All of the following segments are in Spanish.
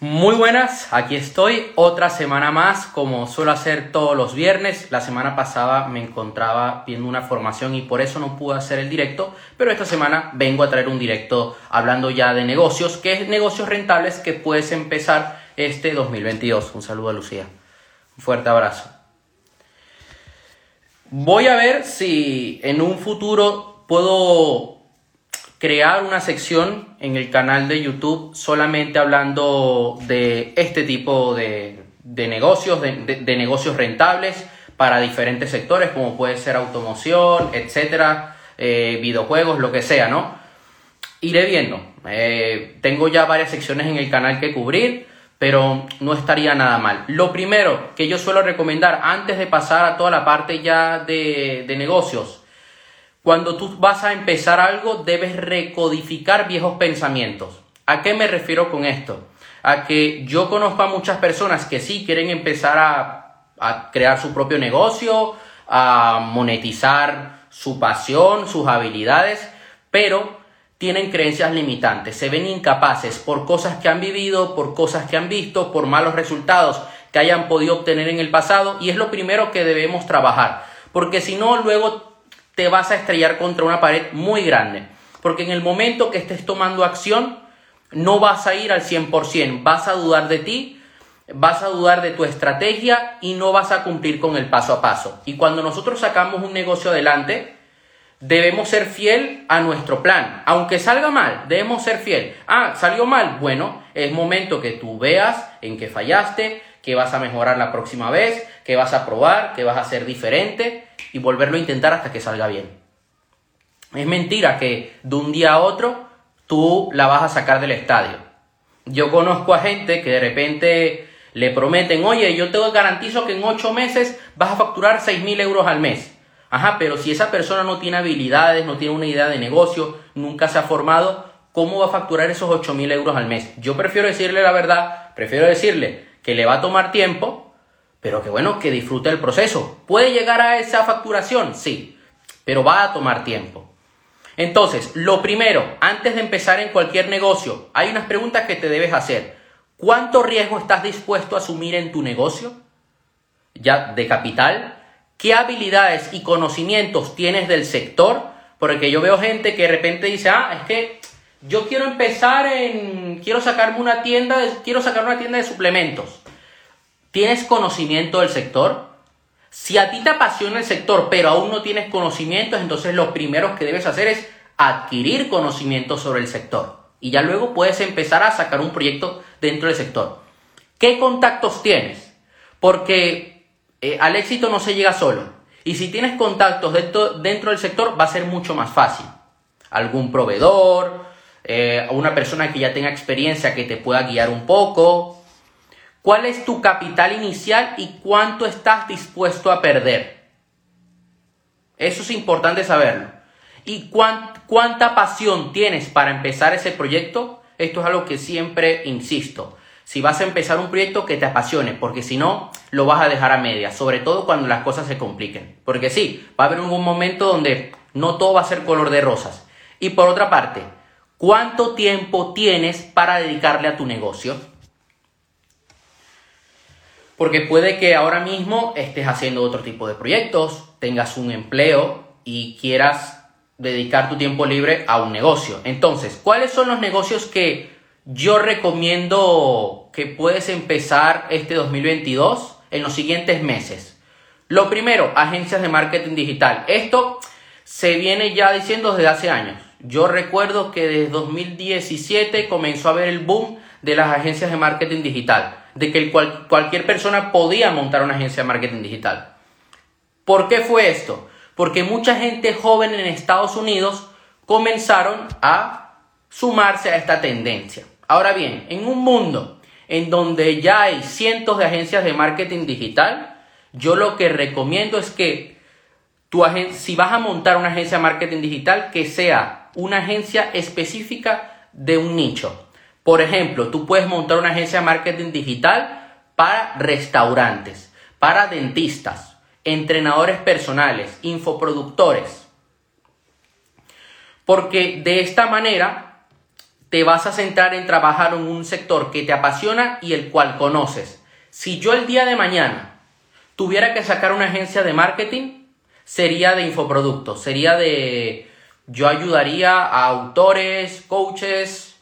Muy buenas, aquí estoy, otra semana más, como suelo hacer todos los viernes. La semana pasada me encontraba viendo una formación y por eso no pude hacer el directo, pero esta semana vengo a traer un directo hablando ya de negocios, que es negocios rentables que puedes empezar este 2022. Un saludo a Lucía. Un fuerte abrazo. Voy a ver si en un futuro puedo crear una sección en el canal de YouTube solamente hablando de este tipo de, negocios, de, negocios rentables para diferentes sectores, como puede ser automoción, etcétera, eh, videojuegos, lo que sea, ¿no? Iré viendo. Eh, tengo ya varias secciones en el canal que cubrir, pero no estaría nada mal. Lo primero que yo suelo recomendar antes de pasar a toda la parte ya de, de negocios, cuando tú vas a empezar algo, debes recodificar viejos pensamientos. ¿A qué me refiero con esto? A que yo conozco a muchas personas que sí quieren empezar a, crear su propio negocio, a monetizar su pasión, sus habilidades, pero tienen creencias limitantes, se ven incapaces por cosas que han vivido, por cosas que han visto, por malos resultados que hayan podido obtener en el pasado y es lo primero que debemos trabajar, porque si no luego te vas a estrellar contra una pared muy grande. Porque en el momento que estés tomando acción, no vas a ir al 100%, vas a dudar de ti, vas a dudar de tu estrategia y no vas a cumplir con el paso a paso. Y cuando nosotros sacamos un negocio adelante, debemos ser fiel a nuestro plan. Aunque salga mal, debemos ser fiel. Ah, salió mal. Bueno, es momento que tú veas en qué fallaste, que vas a mejorar la próxima vez, que vas a probar, que vas a ser diferente y volverlo a intentar hasta que salga bien. Es mentira que de un día a otro tú la vas a sacar del estadio. Yo conozco a gente que de repente le prometen, oye, yo te garantizo que en ocho meses vas a facturar seis mil euros al mes. Ajá, pero si esa persona no tiene habilidades, no tiene una idea de negocio, nunca se ha formado, ¿cómo va a facturar esos ocho mil euros al mes? Yo prefiero decirle la verdad, prefiero decirle que le va a tomar tiempo, pero que bueno, que disfrute el proceso. ¿Puede llegar a esa facturación? Sí, pero va a tomar tiempo. Entonces, lo primero, antes de empezar en cualquier negocio, hay unas preguntas que te debes hacer. ¿Cuánto riesgo estás dispuesto a asumir en tu negocio? Ya de capital. ¿Qué habilidades y conocimientos tienes del sector? Porque yo veo gente que de repente dice, ah, es que yo quiero empezar en, quiero sacarme una tienda, quiero sacar una tienda de suplementos. ¿Tienes conocimiento del sector? Si a ti te apasiona el sector, pero aún no tienes conocimientos, entonces lo primero que debes hacer es adquirir conocimiento sobre el sector. Y ya luego puedes empezar a sacar un proyecto dentro del sector. ¿Qué contactos tienes? Porque eh, al éxito no se llega solo. Y si tienes contactos dentro, dentro del sector, va a ser mucho más fácil. Algún proveedor, eh, una persona que ya tenga experiencia que te pueda guiar un poco, ¿Cuál es tu capital inicial y cuánto estás dispuesto a perder? Eso es importante saberlo. ¿Y cuánta pasión tienes para empezar ese proyecto? Esto es algo que siempre insisto. Si vas a empezar un proyecto que te apasione, porque si no, lo vas a dejar a media, sobre todo cuando las cosas se compliquen. Porque sí, va a haber un momento donde no todo va a ser color de rosas. Y por otra parte, ¿cuánto tiempo tienes para dedicarle a tu negocio? Porque puede que ahora mismo estés haciendo otro tipo de proyectos, tengas un empleo y quieras dedicar tu tiempo libre a un negocio. Entonces, ¿cuáles son los negocios que yo recomiendo que puedes empezar este 2022 en los siguientes meses? Lo primero, agencias de marketing digital. Esto se viene ya diciendo desde hace años. Yo recuerdo que desde 2017 comenzó a haber el boom de las agencias de marketing digital de que cualquier persona podía montar una agencia de marketing digital. ¿Por qué fue esto? Porque mucha gente joven en Estados Unidos comenzaron a sumarse a esta tendencia. Ahora bien, en un mundo en donde ya hay cientos de agencias de marketing digital, yo lo que recomiendo es que tu si vas a montar una agencia de marketing digital, que sea una agencia específica de un nicho. Por ejemplo, tú puedes montar una agencia de marketing digital para restaurantes, para dentistas, entrenadores personales, infoproductores. Porque de esta manera te vas a centrar en trabajar en un sector que te apasiona y el cual conoces. Si yo el día de mañana tuviera que sacar una agencia de marketing, sería de infoproductos, sería de... Yo ayudaría a autores, coaches,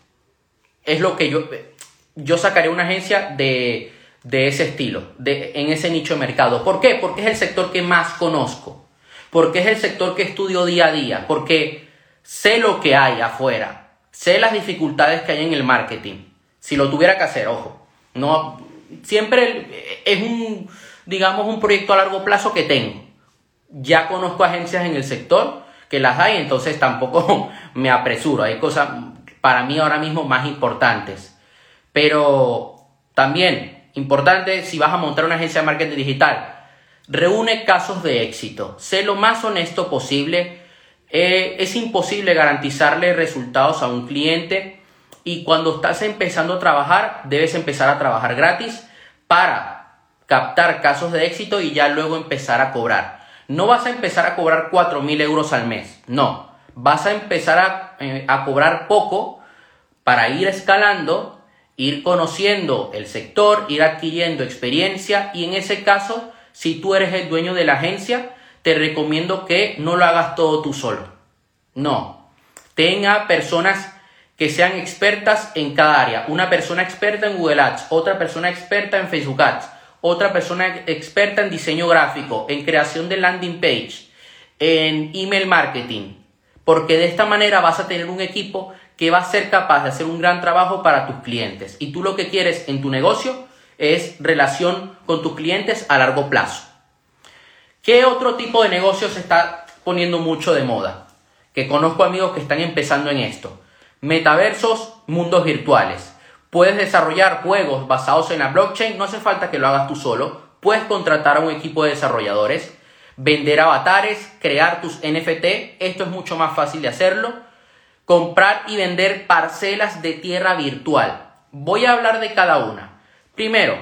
es lo que yo... Yo sacaría una agencia de, de ese estilo, de, en ese nicho de mercado. ¿Por qué? Porque es el sector que más conozco, porque es el sector que estudio día a día, porque sé lo que hay afuera, Sé las dificultades que hay en el marketing. Si lo tuviera que hacer, ojo. No, siempre es un, digamos, un proyecto a largo plazo que tengo. Ya conozco agencias en el sector que las hay, entonces tampoco me apresuro. Hay cosas para mí ahora mismo más importantes. Pero también, importante, si vas a montar una agencia de marketing digital, reúne casos de éxito. Sé lo más honesto posible eh, es imposible garantizarle resultados a un cliente y cuando estás empezando a trabajar debes empezar a trabajar gratis para captar casos de éxito y ya luego empezar a cobrar. No vas a empezar a cobrar 4.000 euros al mes, no. Vas a empezar a, eh, a cobrar poco para ir escalando, ir conociendo el sector, ir adquiriendo experiencia y en ese caso, si tú eres el dueño de la agencia, te recomiendo que no lo hagas todo tú solo. No. Tenga personas que sean expertas en cada área. Una persona experta en Google Ads, otra persona experta en Facebook Ads, otra persona experta en diseño gráfico, en creación de landing page, en email marketing. Porque de esta manera vas a tener un equipo que va a ser capaz de hacer un gran trabajo para tus clientes. Y tú lo que quieres en tu negocio es relación con tus clientes a largo plazo. ¿Qué otro tipo de negocio se está poniendo mucho de moda? Que conozco amigos que están empezando en esto. Metaversos, mundos virtuales. Puedes desarrollar juegos basados en la blockchain, no hace falta que lo hagas tú solo. Puedes contratar a un equipo de desarrolladores, vender avatares, crear tus NFT, esto es mucho más fácil de hacerlo. Comprar y vender parcelas de tierra virtual. Voy a hablar de cada una. Primero,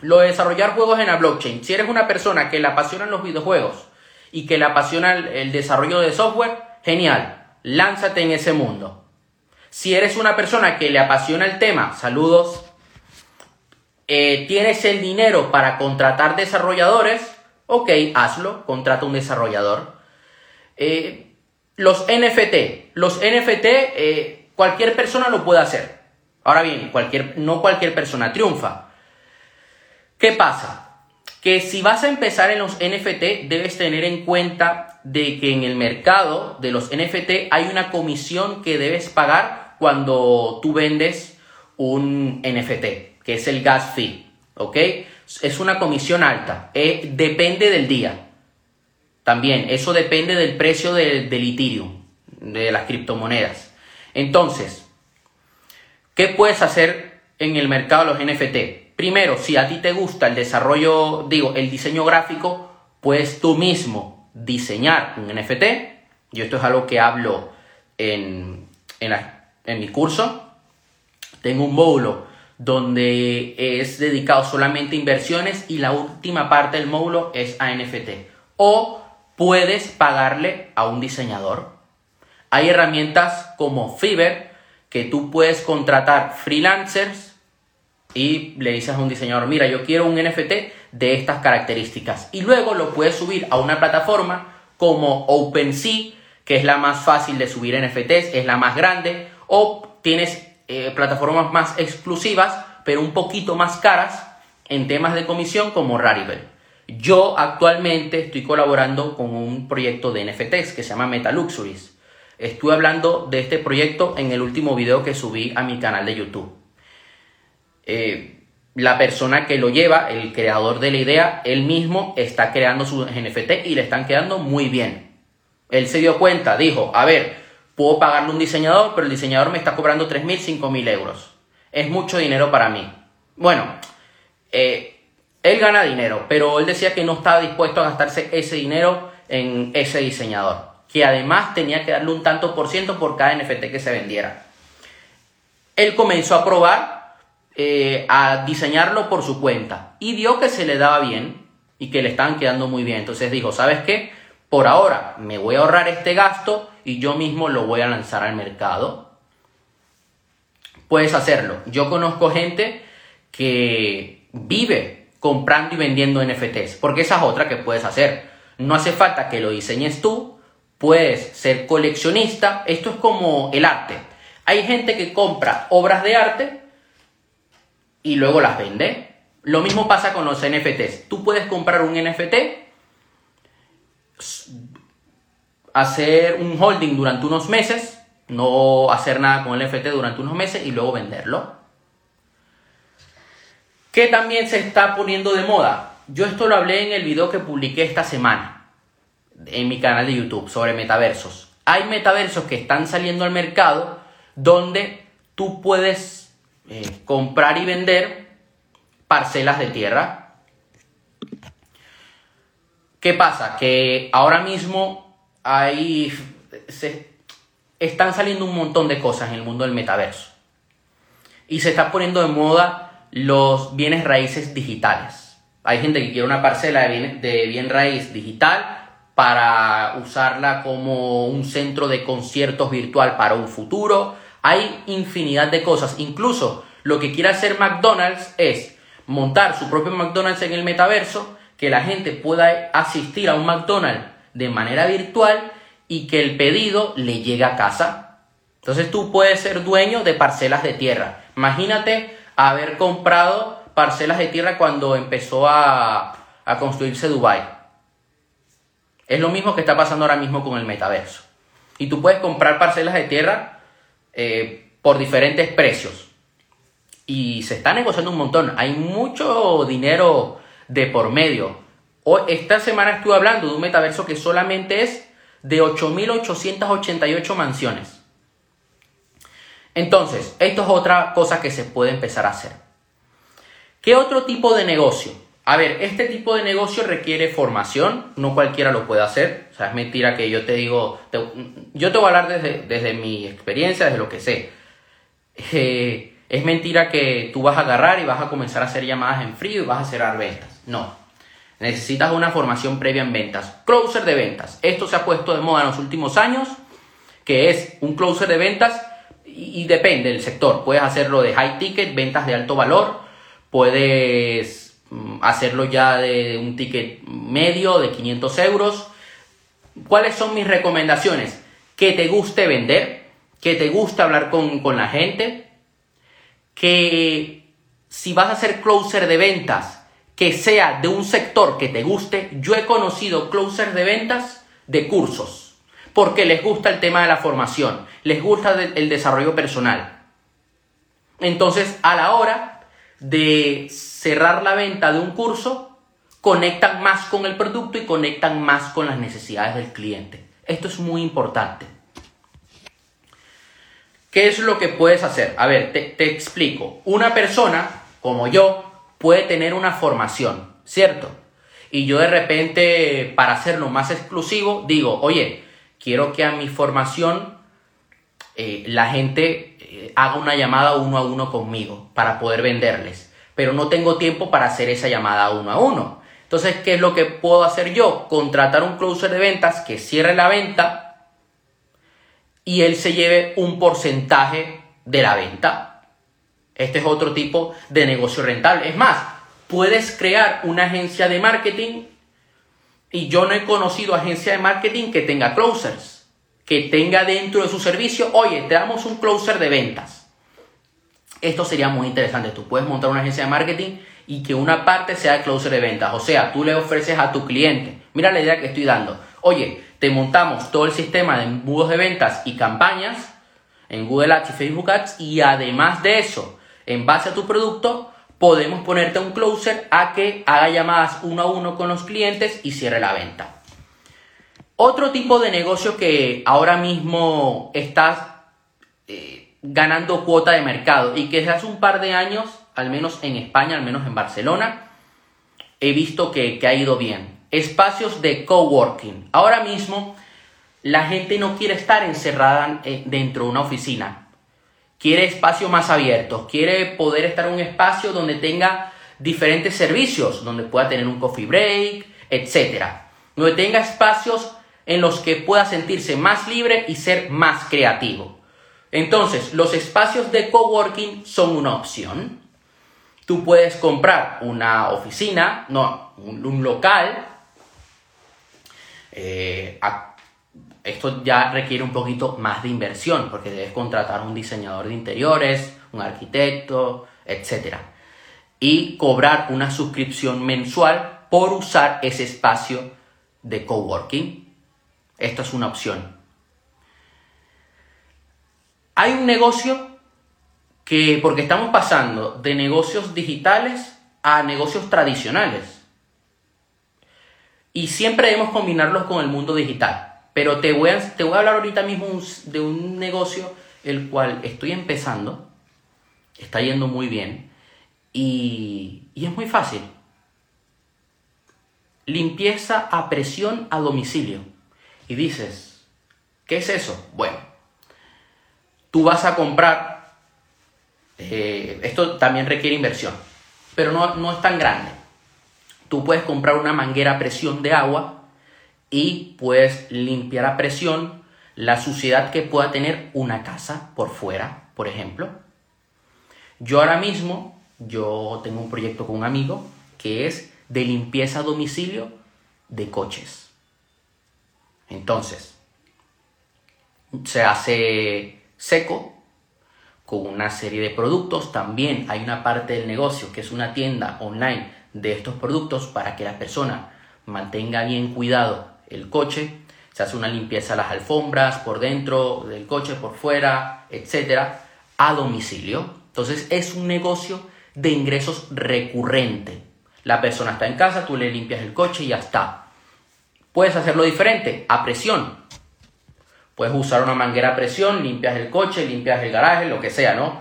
lo de desarrollar juegos en la blockchain. Si eres una persona que le apasionan los videojuegos y que le apasiona el, desarrollo de software, genial, lánzate en ese mundo. Si eres una persona que le apasiona el tema, saludos, eh, tienes el dinero para contratar desarrolladores, ok, hazlo, contrata un desarrollador. Eh, los NFT, los NFT, eh, cualquier persona lo puede hacer. Ahora bien, cualquier, no cualquier persona triunfa. ¿Qué pasa? Que si vas a empezar en los NFT, debes tener en cuenta de que en el mercado de los NFT hay una comisión que debes pagar cuando tú vendes un NFT, que es el gas fee, ¿ok? Es una comisión alta, eh, depende del día. También, eso depende del precio del de Ethereum, de las criptomonedas. Entonces, ¿qué puedes hacer en el mercado de los NFT? Primero, si a ti te gusta el desarrollo, digo, el diseño gráfico, puedes tú mismo diseñar un NFT. Yo esto es algo que hablo en, en, mi curso. Tengo un módulo donde es dedicado solamente a inversiones y la última parte del módulo es a NFT. O puedes pagarle a un diseñador. Hay herramientas como Fiverr que tú puedes contratar freelancers y le dices a un diseñador, mira, yo quiero un NFT de estas características. Y luego lo puedes subir a una plataforma como OpenSea, que es la más fácil de subir NFTs, es la más grande, o tienes eh, plataformas más exclusivas, pero un poquito más caras en temas de comisión como Rarible. Yo actualmente estoy colaborando con un proyecto de NFTs que se llama Metaluxuries. Estuve hablando de este proyecto en el último video que subí a mi canal de YouTube. Eh, la persona que lo lleva, el creador de la idea, él mismo está creando sus NFT y le están quedando muy bien. Él se dio cuenta, dijo, a ver, puedo pagarle un diseñador, pero el diseñador me está cobrando 3.000, 5.000 euros. Es mucho dinero para mí. Bueno, eh, él gana dinero, pero él decía que no estaba dispuesto a gastarse ese dinero en ese diseñador, que además tenía que darle un tanto por ciento por cada NFT que se vendiera. Él comenzó a probar eh, a diseñarlo por su cuenta y vio que se le daba bien y que le estaban quedando muy bien. Entonces dijo, ¿sabes qué? Por ahora me voy a ahorrar este gasto y yo mismo lo voy a lanzar al mercado. puedes hacerlo. Yo conozco gente que vive comprando y vendiendo NFTs, porque esa es otra que puedes hacer. No hace falta que lo diseñes tú, puedes ser coleccionista. Esto es como el arte. Hay gente que compra obras de arte y luego las vende. Lo mismo pasa con los NFTs. Tú puedes comprar un NFT, hacer un holding durante unos meses, no hacer nada con el NFT durante unos meses y luego venderlo. ¿Qué también se está poniendo de moda? Yo esto lo hablé en el video que publiqué esta semana en mi canal de YouTube sobre metaversos. Hay metaversos que están saliendo al mercado donde tú puedes eh, comprar y vender parcelas de tierra. ¿Qué pasa? Que ahora mismo hay, se, están saliendo un montón de cosas en el mundo del metaverso. Y se está poniendo de moda los bienes raíces digitales. Hay gente que quiere una parcela de bien, de bien raíz digital para usarla como un centro de conciertos virtual para un futuro. Hay infinidad de cosas. Incluso lo que quiere hacer McDonald's es montar su propio McDonald's en el metaverso, que la gente pueda asistir a un McDonald's de manera virtual y que el pedido le llegue a casa. Entonces tú puedes ser dueño de parcelas de tierra. Imagínate haber comprado parcelas de tierra cuando empezó a, construirse Dubai. Es lo mismo que está pasando ahora mismo con el metaverso. Y tú puedes comprar parcelas de tierra eh, por diferentes precios. Y se está negociando un montón. Hay mucho dinero de por medio. Hoy, esta semana estuve hablando de un metaverso que solamente es de 8.888 mansiones. Entonces, esto es otra cosa que se puede empezar a hacer. ¿Qué otro tipo de negocio? A ver, este tipo de negocio requiere formación, no cualquiera lo puede hacer. O sea, es mentira que yo te digo, yo te voy a hablar desde, desde, mi experiencia, desde lo que sé. Eh, es mentira que tú vas a agarrar y vas a comenzar a hacer llamadas en frío y vas a cerrar ventas. No, Necesitas una formación previa en ventas. Closer de ventas. Esto se ha puesto de moda en los últimos años, que es un closer de ventas y, depende del sector. Puedes hacerlo de high ticket, ventas de alto valor. Puedes mm, hacerlo ya de un ticket medio de 500 euros. ¿Cuáles son mis recomendaciones? Que te guste vender, que te guste hablar con, con la gente, que si vas a hacer closer de ventas, que sea de un sector que te guste, yo he conocido closers de ventas de cursos, porque les gusta el tema de la formación, les gusta el desarrollo personal. Entonces, a la hora de cerrar la venta de un curso, conectan más con el producto y conectan más con las necesidades del cliente. Esto es muy importante. ¿Qué es lo que puedes hacer? A ver, te, te explico. Una persona como yo puede tener una formación, ¿cierto? Y yo de repente, para hacerlo más exclusivo, digo, oye, quiero que a mi formación eh, la gente eh, haga una llamada uno a uno conmigo para poder venderles. Pero no tengo tiempo para hacer esa llamada uno a uno. Entonces, ¿qué es lo que puedo hacer yo? Contratar un closer de ventas que cierre la venta y él se lleve un porcentaje de la venta. Este es otro tipo de negocio rentable. Es más, puedes crear una agencia de marketing y yo no he conocido agencia de marketing que tenga closers, que tenga dentro de su servicio, oye, te damos un closer de ventas. Esto sería muy interesante. Tú puedes montar una agencia de marketing y que una parte sea closer de ventas. O sea, tú le ofreces a tu cliente, mira la idea que estoy dando. Oye, te montamos todo el sistema de embudos de ventas y campañas en Google Ads y Facebook Ads y además de eso, en base a tu producto, podemos ponerte un closer a que haga llamadas uno a uno con los clientes y cierre la venta. Otro tipo de negocio que ahora mismo estás eh, ganando cuota de mercado y que desde hace un par de años, al menos en España, al menos en Barcelona, he visto que, que ha ido bien. Espacios de coworking. Ahora mismo la gente no quiere estar encerrada eh, dentro de una oficina quiere espacios más abiertos, quiere poder estar en un espacio donde tenga diferentes servicios, donde pueda tener un coffee break, etc. Donde tenga espacios en los que pueda sentirse más libre y ser más creativo. Entonces, los espacios de coworking son una opción. Tú puedes comprar una oficina, no, un, local. Eh, esto ya requiere un poquito más de inversión porque debes contratar un diseñador de interiores, un arquitecto, etc. Y cobrar una suscripción mensual por usar ese espacio de coworking. Esto es una opción. Hay un negocio que, porque estamos pasando de negocios digitales a negocios tradicionales. Y siempre debemos combinarlos con el mundo digital. Pero te voy a, te voy a hablar ahorita mismo de un negocio el cual estoy empezando, está yendo muy bien y, y es muy fácil. Limpieza a presión a domicilio. Y dices, ¿qué es eso? Bueno, tú vas a comprar, eh, esto también requiere inversión, pero no, no es tan grande. Tú puedes comprar una manguera a presión de agua y puedes limpiar a presión la suciedad que pueda tener una casa por fuera, por ejemplo. Yo ahora mismo, yo tengo un proyecto con un amigo que es de limpieza a domicilio de coches. Entonces, se hace seco con una serie de productos. También hay una parte del negocio que es una tienda online de estos productos para que la persona mantenga bien cuidado el coche. Se hace una limpieza a las alfombras por dentro del coche, por fuera, etcétera, a domicilio. Entonces es un negocio de ingresos recurrente. La persona está en casa, tú le limpias el coche y ya está. Puedes hacerlo diferente, a presión. Puedes usar una manguera a presión, limpias el coche, limpias el garaje, lo que sea, ¿no?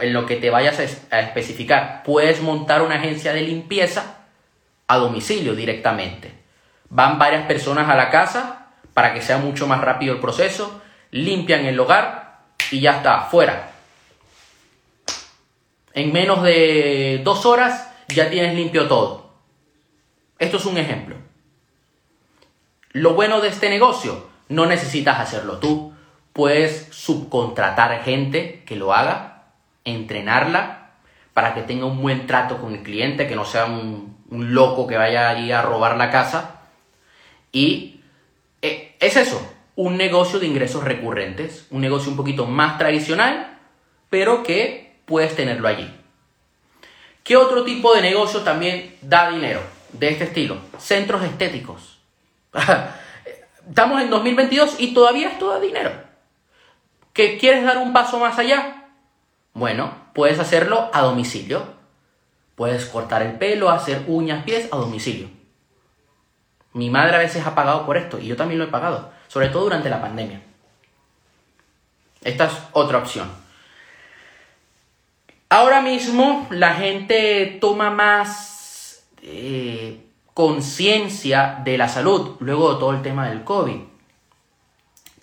En lo que te vayas a especificar. Puedes montar una agencia de limpieza a domicilio directamente. Van varias personas a la casa para que sea mucho más rápido el proceso, limpian el hogar y ya está, fuera. En menos de dos horas ya tienes limpio todo. Esto es un ejemplo. Lo bueno de este negocio, no necesitas hacerlo tú. Puedes subcontratar gente que lo haga, entrenarla para que tenga un buen trato con el cliente, que no sea un, loco que vaya allí a robar la casa. Y eh, es eso, un negocio de ingresos recurrentes, un negocio un poquito más tradicional, pero que puedes tenerlo allí. ¿Qué otro tipo de negocio también da dinero de este estilo? Centros estéticos. Estamos en 2022 y todavía esto da dinero. ¿Que quieres dar un paso más allá? Bueno, puedes hacerlo a domicilio. Puedes cortar el pelo, hacer uñas, pies a domicilio. Mi madre a veces ha pagado por esto y yo también lo he pagado, sobre todo durante la pandemia. Esta es otra opción. Ahora mismo la gente toma más eh, conciencia de la salud luego de todo el tema del COVID.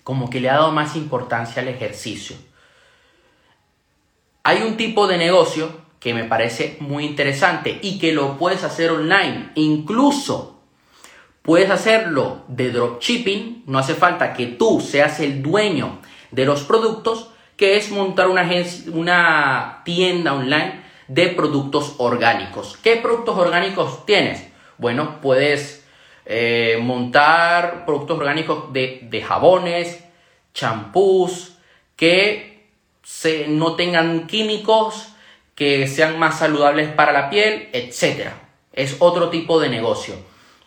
Como que le ha dado más importancia al ejercicio. Hay un tipo de negocio que me parece muy interesante y que lo puedes hacer online. Incluso puedes hacerlo de dropshipping. No hace falta que tú seas el dueño de los productos, que es montar una, una tienda online de productos orgánicos. ¿Qué productos orgánicos tienes? Bueno, puedes eh, montar productos orgánicos de, jabones, champús, que no tengan químicos, que sean más saludables para la piel, etc. Es otro tipo de negocio.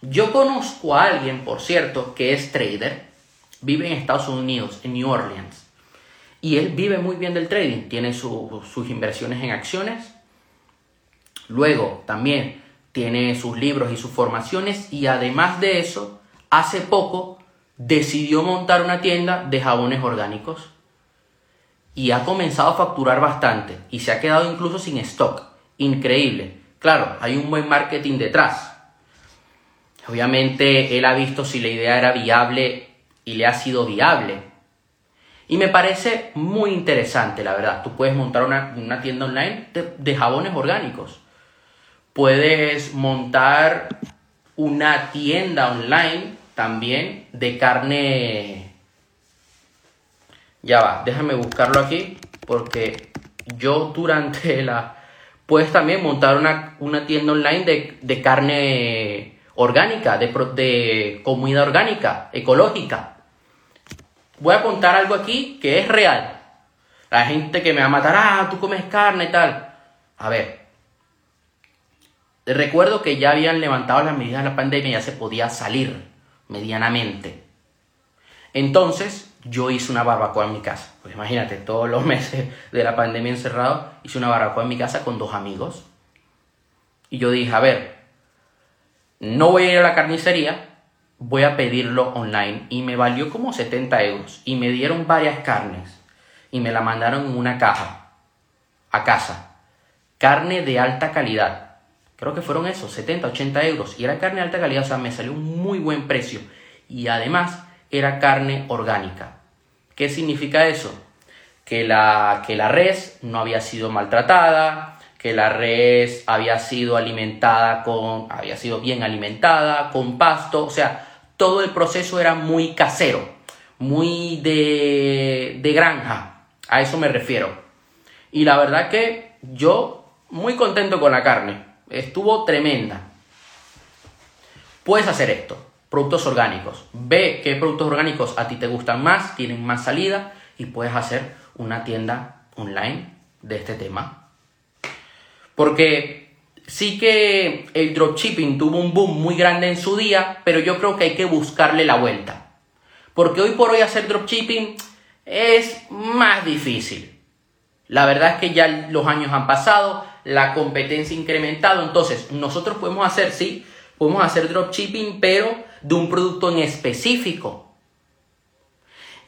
Yo conozco a alguien, por cierto, que es trader, vive en Estados Unidos, en New Orleans, y él vive muy bien del trading, tiene sus inversiones en acciones. Luego, también tiene sus libros y sus formaciones y además de eso, hace poco decidió montar una tienda de jabones orgánicos y ha comenzado a facturar bastante y se ha quedado incluso sin stock. Increíble. Claro, hay un buen marketing detrás. Obviamente él ha visto si la idea era viable y le ha sido viable. Y me parece muy interesante, la verdad. Tú puedes montar una, tienda online de jabones orgánicos Puedes montar una tienda online también de carne Ya va, déjame buscarlo aquí porque yo durante la... Puedes también montar una, una tienda online de, de carne orgánica, de, de comida orgánica, ecológica. Voy a contar algo aquí que es real. La gente que me va a matar, ah, tú comes carne y tal. A ver, recuerdo que ya habían levantado las medidas de la pandemia, ya se podía salir medianamente. Entonces, yo hice una barbacoa en mi casa. Pues imagínate, todos los meses de la pandemia encerrado, hice una barbacoa en mi casa con dos amigos. Y yo dije, a ver, no voy a ir a la carnicería, voy a pedirlo online. Y me valió como 70 euros. Y me dieron varias carnes. Y me la mandaron en una caja a casa. Carne de alta calidad. Creo que fueron esos, 70, 80 euros. Y era carne de alta calidad, o sea, me salió un muy buen precio. Y además era carne orgánica. ¿Qué significa eso? Que la, que la res no había sido maltratada, que la res había sido alimentada con, había sido bien alimentada, con pasto, o sea, todo el proceso era muy casero, muy de, de granja, a eso me refiero. Y la verdad que yo muy contento con la carne, estuvo tremenda. Puedes hacer esto, productos orgánicos. Ve qué productos orgánicos a ti te gustan más, tienen más salida y puedes hacer una tienda online de este tema. Porque sí que el dropshipping tuvo un boom muy grande en su día, pero yo creo que hay que buscarle la vuelta. Porque hoy por hoy hacer dropshipping es más difícil. La verdad es que ya los años han pasado, la competencia ha incrementado, entonces nosotros podemos hacer, sí, podemos hacer dropshipping, pero de un producto en específico.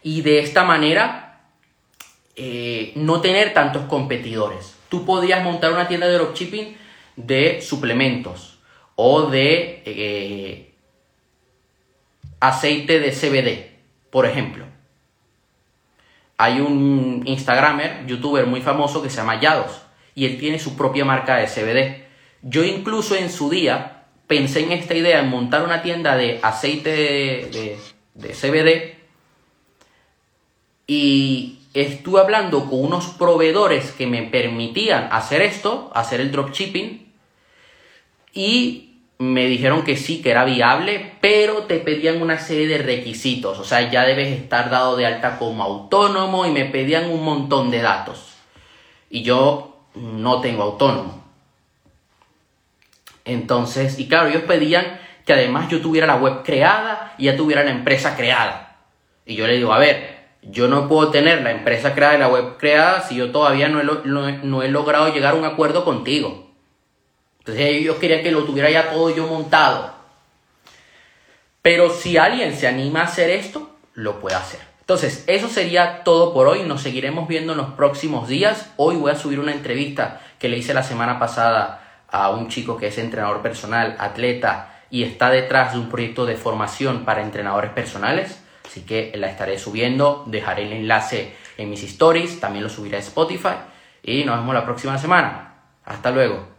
Y de esta manera eh, no tener tantos competidores. Tú podías montar una tienda de dropshipping de suplementos o de eh, aceite de CBD, por ejemplo. Hay un Instagramer, youtuber muy famoso que se llama Yados y él tiene su propia marca de CBD. Yo incluso en su día pensé en esta idea, en montar una tienda de aceite de, CBD y estuve hablando con unos proveedores que me permitían hacer esto, hacer el dropshipping y me dijeron que sí, que era viable, pero te pedían una serie de requisitos, o sea, ya debes estar dado de alta como autónomo y me pedían un montón de datos. Y yo no tengo autónomo. Entonces, y claro, ellos pedían que además yo tuviera la web creada y ya tuviera la empresa creada. Y yo le digo, a ver, yo no puedo tener la empresa creada y la web creada si yo todavía no he, no he logrado llegar a un acuerdo contigo. Entonces ellos querían que lo tuviera ya todo yo montado. Pero si alguien se anima a hacer esto, lo puede hacer. Entonces, eso sería todo por hoy. Nos seguiremos viendo en los próximos días. Hoy voy a subir una entrevista que le hice la semana pasada a un chico que es entrenador personal, atleta y está detrás de un proyecto de formación para entrenadores personales. Así que la estaré subiendo, dejaré el enlace en mis stories, también lo subiré a Spotify y nos vemos la próxima semana. Hasta luego.